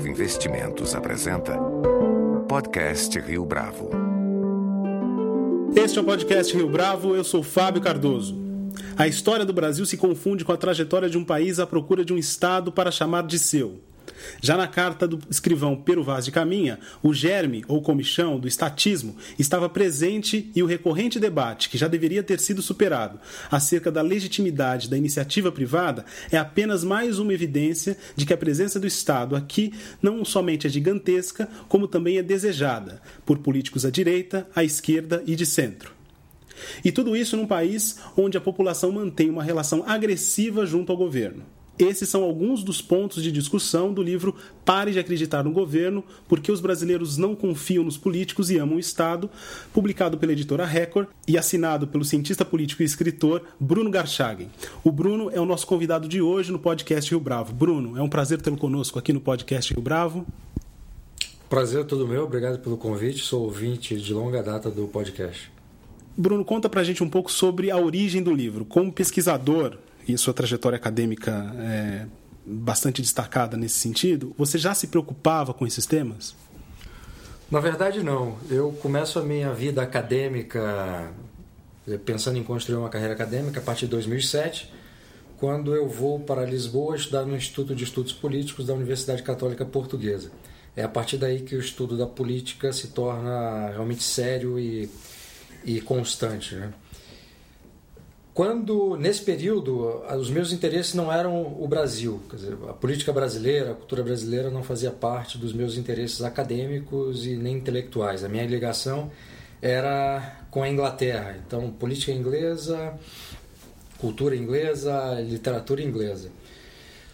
Bravo Investimentos apresenta Podcast Rio Bravo. Este é o Podcast Rio Bravo, eu sou Fábio Cardoso. A história do Brasil se confunde com a trajetória de um país à procura de um Estado para chamar de seu. Já na carta do escrivão Pero Vaz de Caminha, o germe ou comichão do estatismo estava presente e o recorrente debate, que já deveria ter sido superado, acerca da legitimidade da iniciativa privada, é apenas mais uma evidência de que a presença do Estado aqui não somente é gigantesca, como também é desejada por políticos à direita, à esquerda e de centro. E tudo isso num país onde a população mantém uma relação agressiva junto ao governo. Esses são alguns dos pontos de discussão do livro Pare de Acreditar no Governo, porque os brasileiros não confiam nos políticos e amam o Estado, publicado pela editora Record e assinado pelo cientista político e escritor Bruno Garchagen. O Bruno é o nosso convidado de hoje no podcast Rio Bravo. Bruno, é um prazer tê-lo conosco aqui no podcast Rio Bravo. Prazer é todo meu, obrigado pelo convite. Sou ouvinte de longa data do podcast. Bruno, conta pra gente um pouco sobre a origem do livro. Como pesquisador, e sua trajetória acadêmica é bastante destacada nesse sentido, você já se preocupava com esses temas? Na verdade, não. Eu começo a minha vida acadêmica eh, pensando em construir uma carreira acadêmica a partir de 2007, quando eu vou para Lisboa estudar no Instituto de Estudos Políticos da Universidade Católica Portuguesa. É a partir daí que o estudo da política se torna realmente sério e, e constante. Né? Quando nesse período os meus interesses não eram o Brasil, dizer, a política brasileira, a cultura brasileira não fazia parte dos meus interesses acadêmicos e nem intelectuais. A minha ligação era com a Inglaterra, então política inglesa, cultura inglesa, literatura inglesa.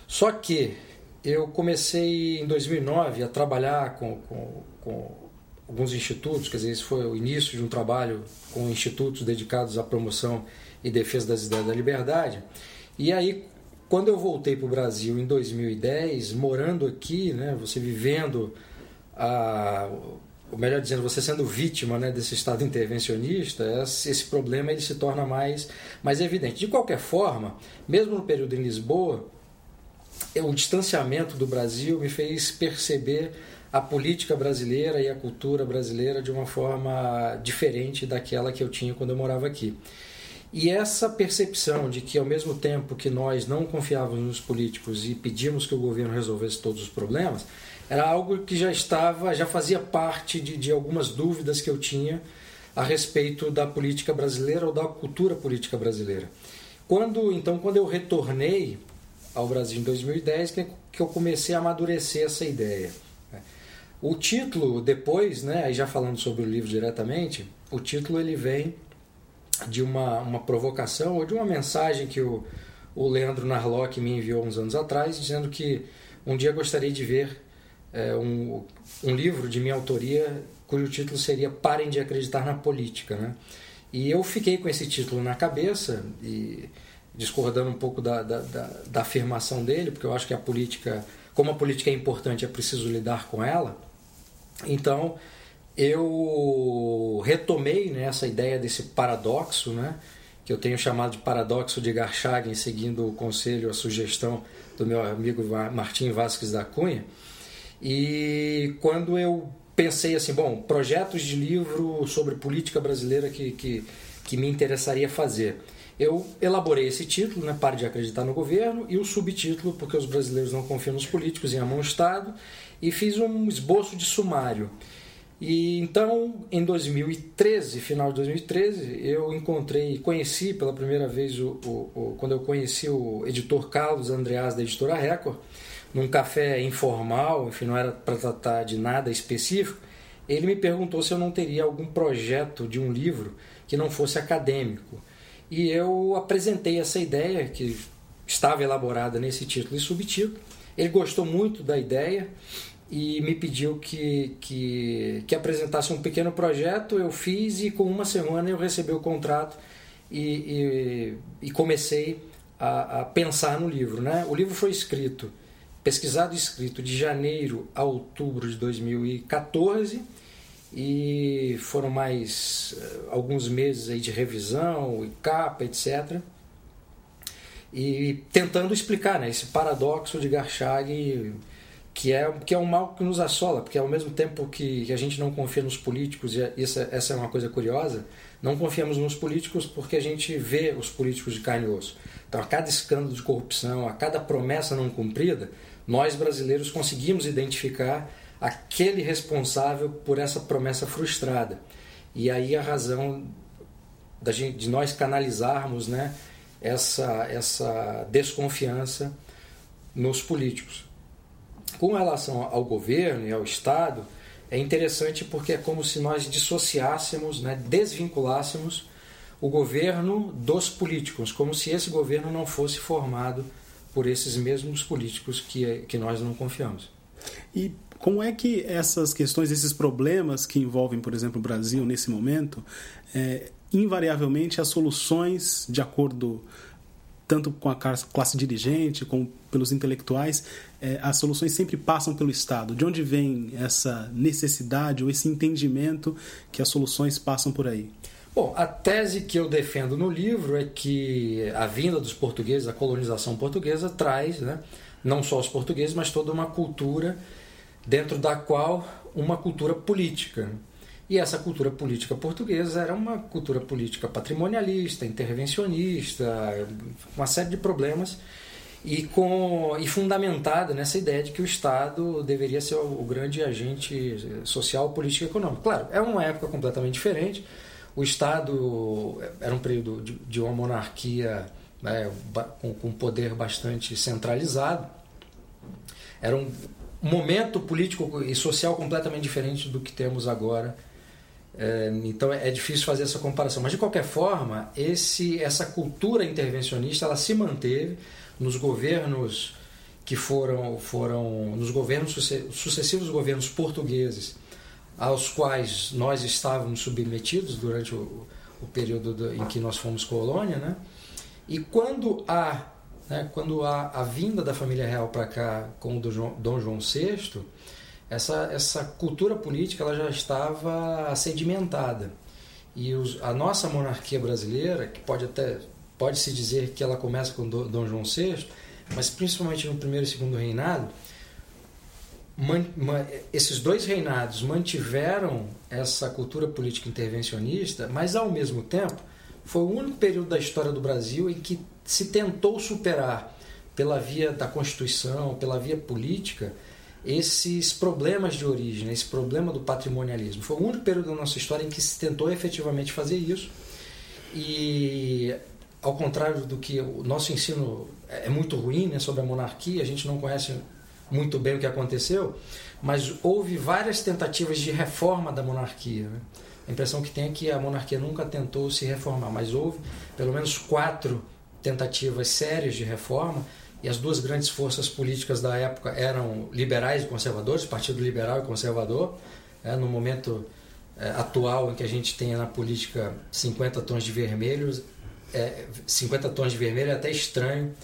Só que eu comecei em 2009 a trabalhar com, com, com alguns institutos, quer dizer, esse foi o início de um trabalho com institutos dedicados à promoção e defesa das ideias da liberdade. E aí, quando eu voltei para o Brasil em 2010, morando aqui, né, você vivendo, a, ou melhor dizendo, você sendo vítima né, desse estado intervencionista, esse problema ele se torna mais, mais evidente. De qualquer forma, mesmo no período em Lisboa, o distanciamento do Brasil me fez perceber a política brasileira e a cultura brasileira de uma forma diferente daquela que eu tinha quando eu morava aqui. E essa percepção de que, ao mesmo tempo que nós não confiávamos nos políticos e pedíamos que o governo resolvesse todos os problemas, era algo que já estava, já fazia parte de, de algumas dúvidas que eu tinha a respeito da política brasileira ou da cultura política brasileira. Quando, então, quando eu retornei ao Brasil em 2010, que, que eu comecei a amadurecer essa ideia. O título, depois, né, aí já falando sobre o livro diretamente, o título ele vem de uma, uma provocação ou de uma mensagem que o, o Leandro Narlock me enviou uns anos atrás, dizendo que um dia gostaria de ver é, um, um livro de minha autoria cujo título seria Parem de Acreditar na Política. Né? E eu fiquei com esse título na cabeça e discordando um pouco da, da, da, da afirmação dele, porque eu acho que a política, como a política é importante, é preciso lidar com ela. Então, eu retomei né, essa ideia desse paradoxo, né, que eu tenho chamado de paradoxo de Garchagen, seguindo o conselho, a sugestão do meu amigo Martim Vasques da Cunha. E quando eu pensei assim, bom, projetos de livro sobre política brasileira que, que, que me interessaria fazer. Eu elaborei esse título, né, Pare de Acreditar no Governo, e o subtítulo, Porque os Brasileiros Não Confiam nos Políticos e Amam o Estado, e fiz um esboço de sumário. E então, em 2013, final de 2013, eu encontrei, conheci pela primeira vez o, o, o quando eu conheci o editor Carlos Andreas da editora Record, num café informal, enfim, não era para tratar de nada específico. Ele me perguntou se eu não teria algum projeto de um livro que não fosse acadêmico. E eu apresentei essa ideia que estava elaborada nesse título e subtítulo. Ele gostou muito da ideia e me pediu que, que, que apresentasse um pequeno projeto. Eu fiz e com uma semana eu recebi o contrato e, e, e comecei a, a, pensar no livro. Né? O livro foi escrito, pesquisado e escrito de janeiro a outubro de 2014 e foram mais uh, alguns meses aí de revisão e capa, etc. E tentando explicar né, esse paradoxo de Garchag que é, que é um mal que nos assola, porque ao mesmo tempo que, a gente não confia nos políticos, e essa, essa é uma coisa curiosa, não confiamos nos políticos porque a gente vê os políticos de carne e osso. Então, a cada escândalo de corrupção, a cada promessa não cumprida, nós brasileiros conseguimos identificar aquele responsável por essa promessa frustrada. E aí a razão da gente, de nós canalizarmos né, essa, essa desconfiança nos políticos. Com relação ao governo e ao Estado, é interessante porque é como se nós dissociássemos, né, desvinculássemos o governo dos políticos, como se esse governo não fosse formado por esses mesmos políticos que, que nós não confiamos. E como é que essas questões, esses problemas que envolvem, por exemplo, o Brasil nesse momento, é, invariavelmente as soluções, de acordo tanto com a classe dirigente como pelos intelectuais, é, as soluções sempre passam pelo Estado. De onde vem essa necessidade ou esse entendimento que as soluções passam por aí? Bom, a tese que eu defendo no livro é que a vinda dos portugueses, a colonização portuguesa, traz né, não só os portugueses, mas toda uma cultura dentro da qual uma cultura política. E essa cultura política portuguesa era uma cultura política patrimonialista, intervencionista, uma série de problemas e com e fundamentada nessa ideia de que o Estado deveria ser o, grande agente social, político e econômico. Claro, é uma época completamente diferente. O Estado era um período de, de uma monarquia né, com, com poder bastante centralizado. Era um momento político e social completamente diferente do que temos agora é, então é difícil fazer essa comparação. Mas de qualquer forma, esse, essa cultura intervencionista ela se manteve nos governos que foram, foram nos governos sucessivos governos portugueses aos quais nós estávamos submetidos durante o, o período do, em que nós fomos colônia, né? E quando há, né, quando há a vinda da família real para cá com o Dom João VI, essa, essa cultura política ela já estava sedimentada. E os, a nossa monarquia brasileira, que pode até pode se dizer que ela começa com Dom João VI, mas principalmente no primeiro e segundo reinado, man, man, esses dois reinados mantiveram essa cultura política intervencionista, mas ao mesmo tempo foi o único período da história do Brasil em que se tentou superar pela via da Constituição, pela via política, esses problemas de origem, esse problema do patrimonialismo. Foi o único período da nossa história em que se tentou efetivamente fazer isso. E, ao contrário do que o nosso ensino é muito ruim né, sobre a monarquia, a gente não conhece muito bem o que aconteceu, mas houve várias tentativas de reforma da monarquia. Né? A impressão que tem é que a monarquia nunca tentou se reformar, mas houve pelo menos quatro tentativas sérias de reforma e as duas grandes forças políticas da época eram liberais e conservadores, Partido Liberal e Conservador. É, no momento é, atual em que a gente tem na política 50 tons de vermelho, é, 50 tons de vermelho é até estranho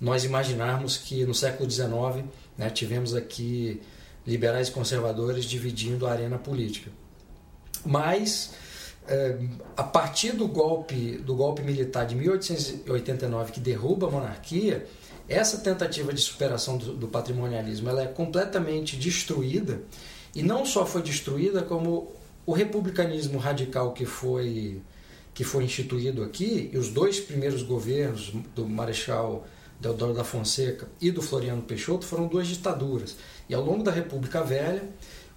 nós imaginarmos que no século XIX né, tivemos aqui liberais e conservadores dividindo a arena política. Mas é, a partir do golpe do golpe militar de 1889 que derruba a monarquia essa tentativa de superação do, do patrimonialismo ela é completamente destruída. E não só foi destruída como o republicanismo radical que foi que foi instituído aqui e os dois primeiros governos do Marechal Deodoro da Fonseca e do Floriano Peixoto foram duas ditaduras. E ao longo da República Velha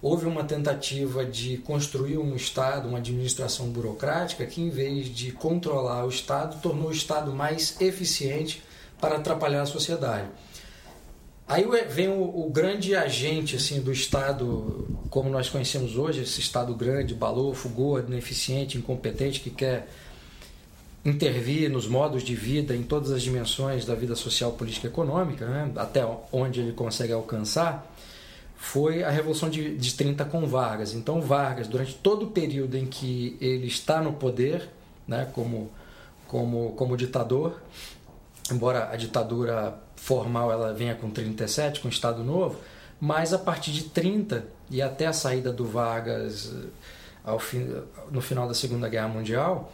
houve uma tentativa de construir um Estado, uma administração burocrática que, em vez de controlar o Estado, tornou o Estado mais eficiente para atrapalhar a sociedade. Aí vem o, o, grande agente assim do Estado, como nós conhecemos hoje, esse Estado grande, balofo, gordo, ineficiente, incompetente, que quer intervir nos modos de vida, em todas as dimensões da vida social, política e econômica, né? até onde ele consegue alcançar, foi a Revolução de, de 30 com Vargas. Então, Vargas, durante todo o período em que ele está no poder, né, como, como, como ditador, embora a ditadura formal ela venha com 37, com Estado Novo, mas a partir de 30 e até a saída do Vargas ao fim, no final da Segunda Guerra Mundial,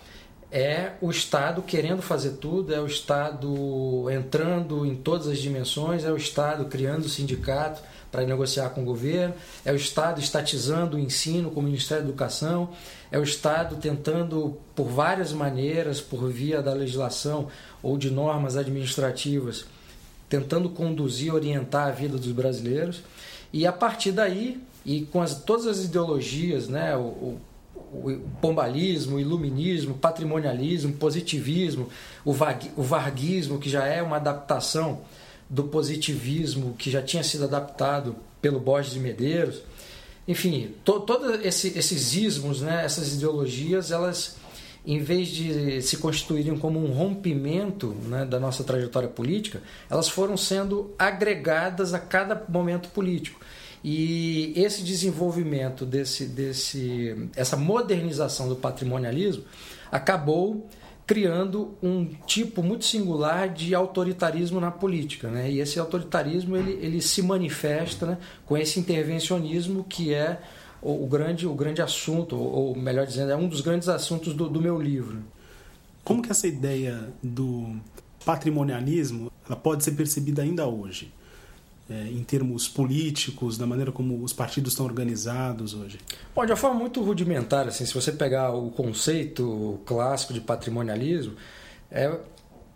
é o Estado querendo fazer tudo, é o Estado entrando em todas as dimensões, é o Estado criando o sindicato para negociar com o governo, é o Estado estatizando o ensino com o Ministério da Educação, é o Estado tentando, por várias maneiras, por via da legislação ou de normas administrativas, tentando conduzir, orientar a vida dos brasileiros. E a partir daí, e com as, todas as ideologias, né, o, o, pombalismo, o iluminismo, o patrimonialismo, o positivismo, o varguismo, que já é uma adaptação do positivismo que já tinha sido adaptado pelo Borges de Medeiros. Enfim, to, todos esse, esses ismos, né, essas ideologias, elas, em vez de se constituírem como um rompimento né, da nossa trajetória política, elas foram sendo agregadas a cada momento político. E esse desenvolvimento, desse, desse, essa modernização do patrimonialismo, acabou criando um tipo muito singular de autoritarismo na política. Né? E esse autoritarismo ele, ele se manifesta né, com esse intervencionismo que é o, o, grande, o grande assunto, ou melhor dizendo, é um dos grandes assuntos do, do meu livro. Como que essa ideia do patrimonialismo ela pode ser percebida ainda hoje? É, em termos políticos, da maneira como os partidos estão organizados hoje? Bom, de uma forma muito rudimentar, assim, se você pegar o conceito clássico de patrimonialismo, é,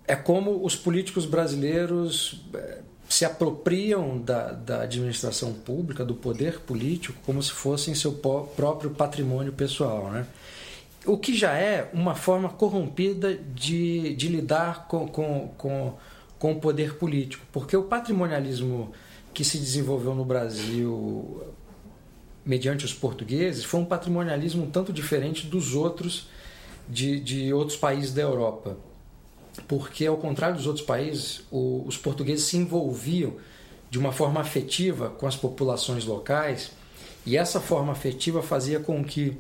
é como os políticos brasileiros é, se apropriam da, da administração pública, do poder político, como se fossem seu próprio patrimônio pessoal, né? O que já é uma forma corrompida de, de lidar com, com, com com o poder político, porque o patrimonialismo que se desenvolveu no Brasil mediante os portugueses foi um patrimonialismo um tanto diferente dos outros de, de outros países da Europa. Porque, ao contrário dos outros países, o, os portugueses se envolviam de uma forma afetiva com as populações locais e essa forma afetiva fazia com que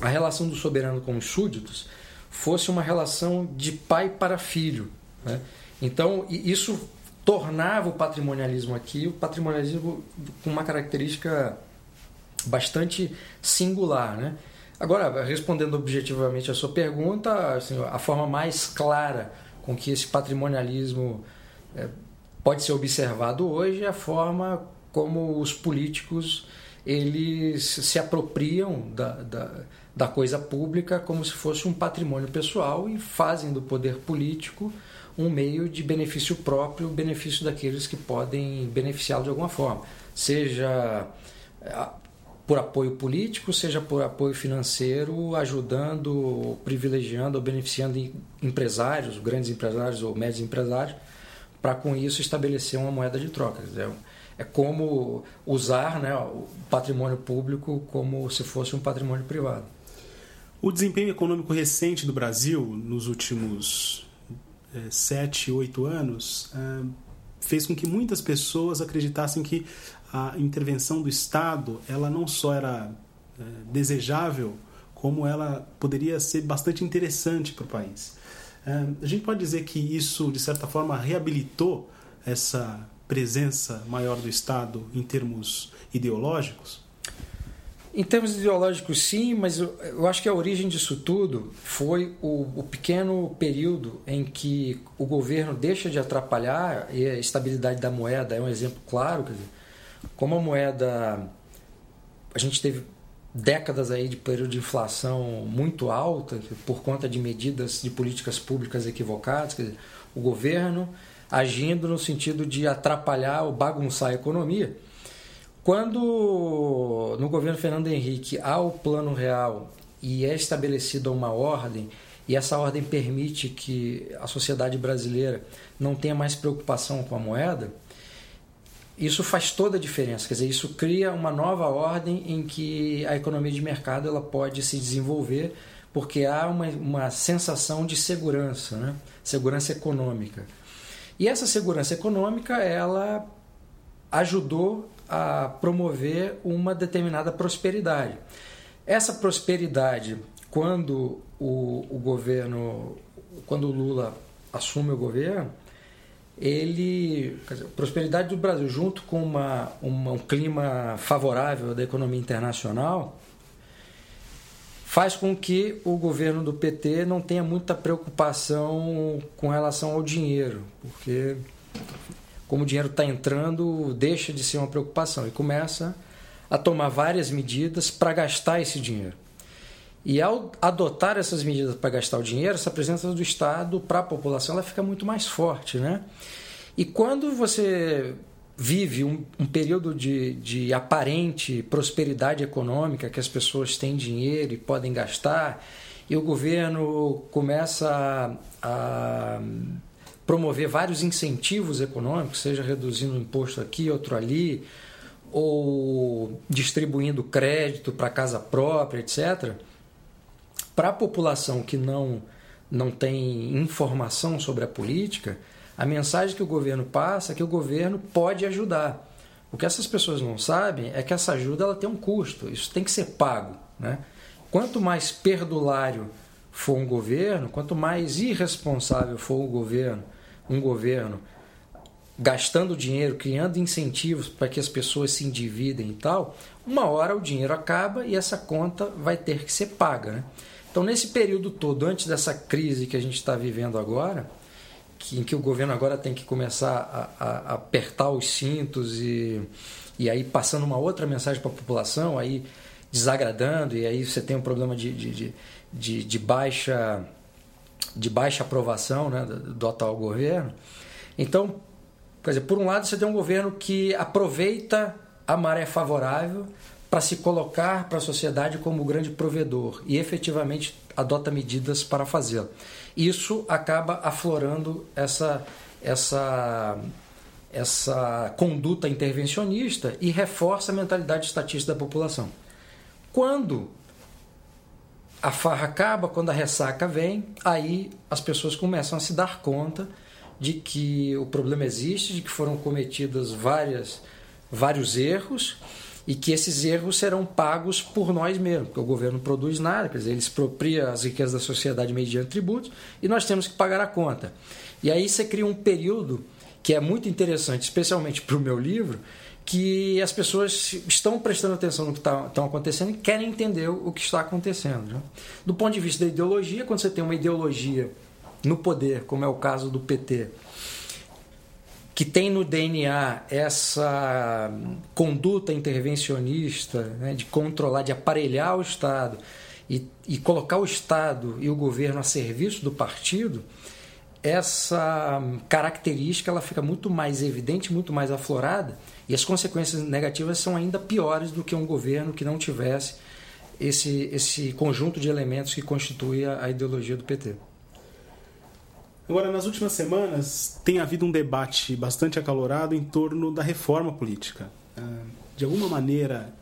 a relação do soberano com os súditos fosse uma relação de pai para filho. Né? Então, isso tornava o patrimonialismo aqui, o patrimonialismo com uma característica bastante singular, né? Agora, respondendo objetivamente a sua pergunta, assim, a forma mais clara com que esse patrimonialismo é, pode ser observado hoje é a forma como os políticos eles se apropriam da, da, da coisa pública como se fosse um patrimônio pessoal e fazem do poder político um meio de benefício próprio, benefício daqueles que podem beneficiá-lo de alguma forma, seja eh, por apoio político, seja por apoio financeiro, ajudando, privilegiando ou beneficiando empresários, grandes empresários ou médios empresários, para com isso estabelecer uma moeda de troca. É como usar né, o patrimônio público como se fosse um patrimônio privado. O desempenho econômico recente do Brasil nos últimos é, sete, oito anos, é, fez com que muitas pessoas acreditassem que a intervenção do Estado ela não só era é, desejável, como ela poderia ser bastante interessante para o país. A gente pode dizer que isso, de certa forma, reabilitou essa presença maior do Estado em termos ideológicos? Em termos ideológicos, sim, mas eu, eu, acho que a origem disso tudo foi o, o, pequeno período em que o governo deixa de atrapalhar e a estabilidade da moeda é um exemplo claro. Dizer, como a moeda. A gente teve décadas aí de período de inflação muito alta por conta de medidas de políticas públicas equivocadas. Dizer, o governo agindo no sentido de atrapalhar ou bagunçar a economia quando no governo Fernando Henrique há o plano real e é estabelecida uma ordem, e essa ordem permite que a sociedade brasileira não tenha mais preocupação com a moeda, isso faz toda a diferença. Quer dizer, isso cria uma nova ordem em que a economia de mercado ela pode se desenvolver porque há uma, uma sensação de segurança, né? segurança econômica. E essa segurança econômica ela ajudou a promover uma determinada prosperidade. Essa prosperidade, quando o, o governo, quando o Lula assume o governo, ele, dizer, a prosperidade do Brasil, junto com uma, uma, um clima favorável da economia internacional, faz com que o governo do PT não tenha muita preocupação com relação ao dinheiro, porque como o dinheiro está entrando, deixa de ser uma preocupação e começa a tomar várias medidas para gastar esse dinheiro. E ao adotar essas medidas para gastar o dinheiro, essa presença do Estado para a população ela fica muito mais forte. Né? E quando você vive um, um período de, de aparente prosperidade econômica, que as pessoas têm dinheiro e podem gastar, e o governo começa a, a promover vários incentivos econômicos, seja reduzindo um imposto aqui, outro ali, ou distribuindo crédito para casa própria, etc. Para a população que não, não tem informação sobre a política, a mensagem que o governo passa é que o governo pode ajudar. O que essas pessoas não sabem é que essa ajuda ela tem um custo, isso tem que ser pago. Né? Quanto mais perdulário for um governo, quanto mais irresponsável for o governo, um governo gastando dinheiro, criando incentivos para que as pessoas se endividem e tal, uma hora o dinheiro acaba e essa conta vai ter que ser paga. Né? Então, nesse período todo, antes dessa crise que a gente está vivendo agora, que, em que o governo agora tem que começar a, a, apertar os cintos e, e aí passando uma outra mensagem para a população, aí desagradando, e aí você tem um problema de, de, de, de baixa, de baixa aprovação né, do, do atual governo. Então, quer dizer, por um lado você tem um governo que aproveita a maré favorável para se colocar para a sociedade como grande provedor e efetivamente adota medidas para fazê-lo isso acaba aflorando essa, essa, essa conduta intervencionista e reforça a mentalidade estatista da população. Quando a farra acaba, quando a ressaca vem, aí as pessoas começam a se dar conta de que o problema existe, de que foram cometidos várias, vários erros e que esses erros serão pagos por nós mesmos, porque o governo produz nada, quer dizer, ele expropria as riquezas da sociedade mediante tributos e nós temos que pagar a conta. E aí você cria um período que é muito interessante, especialmente para o meu livro, que as pessoas estão prestando atenção no que está acontecendo e querem entender o que está acontecendo. Né? Do ponto de vista da ideologia, quando você tem uma ideologia no poder, como é o caso do PT, que tem no DNA essa conduta intervencionista, né, de controlar, de aparelhar o Estado e, e, colocar o Estado e o governo a serviço do partido, essa característica ela fica muito mais evidente, muito mais aflorada e as consequências negativas são ainda piores do que um governo que não tivesse esse, esse conjunto de elementos que constitui a, a ideologia do PT. Agora, nas últimas semanas, tem havido um debate bastante acalorado em torno da reforma política. Ah, de alguma maneira,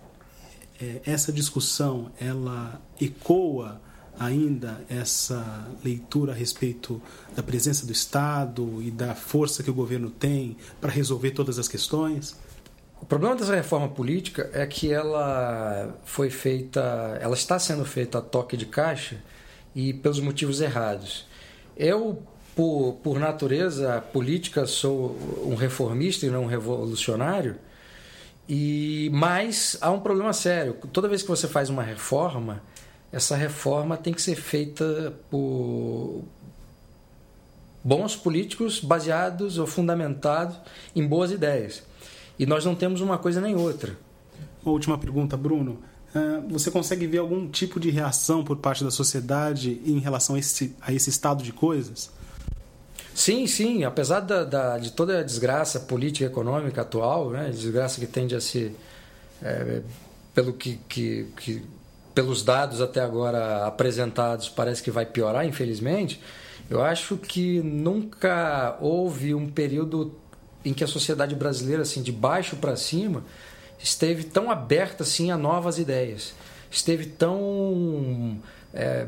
é, essa discussão ela ecoa ainda essa leitura a respeito da presença do Estado e da força que o governo tem para resolver todas as questões? O problema dessa reforma política é que ela foi feita, ela está sendo feita a toque de caixa e pelos motivos errados. Eu por, por natureza política, sou um reformista e não um revolucionário. E mas há um problema sério. Toda vez que você faz uma reforma, essa reforma tem que ser feita por bons políticos baseados ou fundamentados em boas ideias. E nós não temos uma coisa nem outra. Uma última pergunta, Bruno. Ah, você consegue ver algum tipo de reação por parte da sociedade em relação a esse, a esse estado de coisas? Sim, sim. Apesar da, da, de toda a desgraça política e econômica atual, né, desgraça que tende a ser, é, pelo que, que, que, pelos dados até agora apresentados, parece que vai piorar, infelizmente. Eu acho que nunca houve um período em que a sociedade brasileira, assim, de baixo para cima, esteve tão aberta assim a novas ideias, esteve tão é,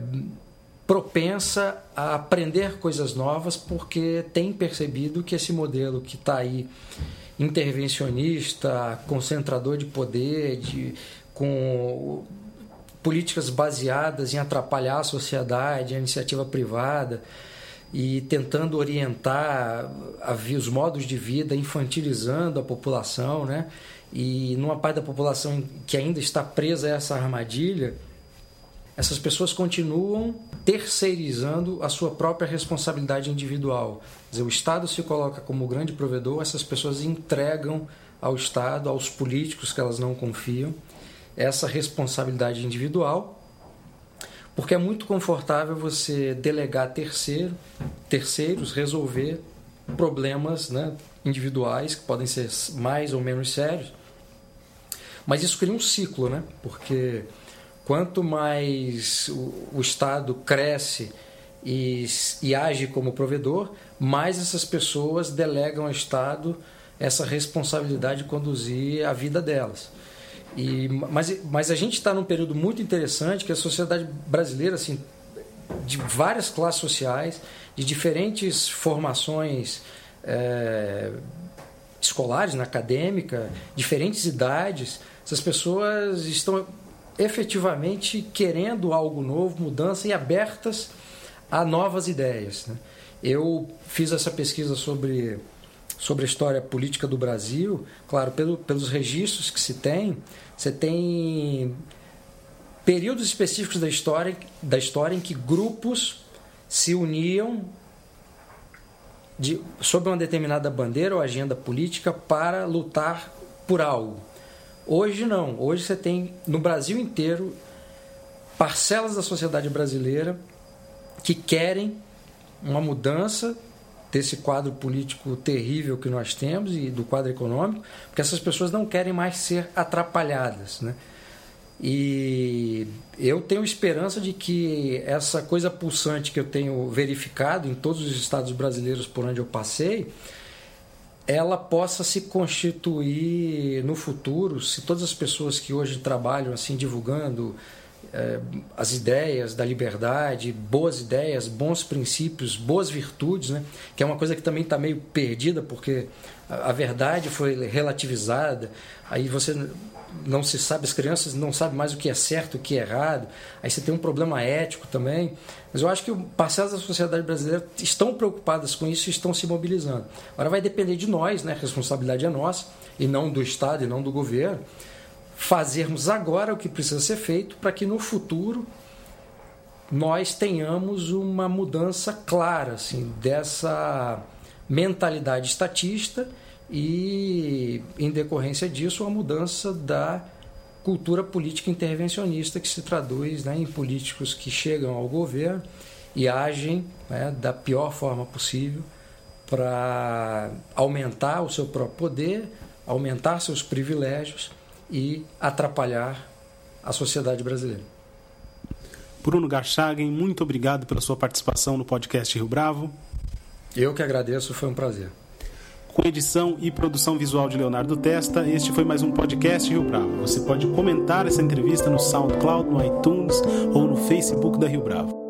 propensa a aprender coisas novas porque tem percebido que esse modelo que está aí intervencionista, concentrador de poder, de, com políticas baseadas em atrapalhar a sociedade, a iniciativa privada e tentando orientar a, os modos de vida, infantilizando a população, né? E numa parte da população que ainda está presa a essa armadilha, essas pessoas continuam terceirizando a sua própria responsabilidade individual. Dizer, o Estado se coloca como grande provedor, essas pessoas entregam ao Estado, aos políticos que elas não confiam, essa responsabilidade individual, porque é muito confortável você delegar terceiro, terceiros resolver problemas né, individuais que podem ser mais ou menos sérios. Mas isso cria um ciclo, né? Porque quanto mais o, o Estado cresce e, e, age como provedor, mais essas pessoas delegam ao Estado essa responsabilidade de conduzir a vida delas. E, mas, mas a gente está num período muito interessante que a sociedade brasileira, assim, de várias classes sociais, de diferentes formações é, escolares, na acadêmica, diferentes idades, essas pessoas estão efetivamente querendo algo novo, mudança e abertas a novas ideias. Né? Eu fiz essa pesquisa sobre, sobre a história política do Brasil, claro, pelo, pelos registros que se tem, você tem períodos específicos da história, da história em que grupos se uniam de, sob uma determinada bandeira ou agenda política para lutar por algo. Hoje não. Hoje você tem no Brasil inteiro parcelas da sociedade brasileira que querem uma mudança desse quadro político terrível que nós temos e do quadro econômico, porque essas pessoas não querem mais ser atrapalhadas, né? E eu tenho esperança de que essa coisa pulsante que eu tenho verificado em todos os estados brasileiros por onde eu passei, ela possa se constituir no futuro, se todas as pessoas que hoje trabalham assim divulgando as ideias da liberdade, boas ideias, bons princípios, boas virtudes, né? que é uma coisa que também está meio perdida porque a, a verdade foi relativizada, aí você não se sabe, as crianças não sabem mais o que é certo, o que é errado, aí você tem um problema ético também. Mas eu acho que parcelas da sociedade brasileira estão preocupadas com isso e estão se mobilizando. Agora vai depender de nós, né? a responsabilidade é nossa, e não do Estado e não do governo, fazermos agora o que precisa ser feito para que no futuro nós tenhamos uma mudança clara assim, dessa mentalidade estatista e, em decorrência disso, a mudança da cultura política intervencionista que se traduz né, em políticos que chegam ao governo e agem né, da pior forma possível para aumentar o seu próprio poder, aumentar seus privilégios e atrapalhar a sociedade brasileira. Bruno Garchagen, muito obrigado pela sua participação no podcast Rio Bravo. Eu que agradeço, foi um prazer com edição e produção visual de Leonardo Testa. Este foi mais um podcast Rio Bravo. Você pode comentar essa entrevista no SoundCloud, no iTunes ou no Facebook da Rio Bravo.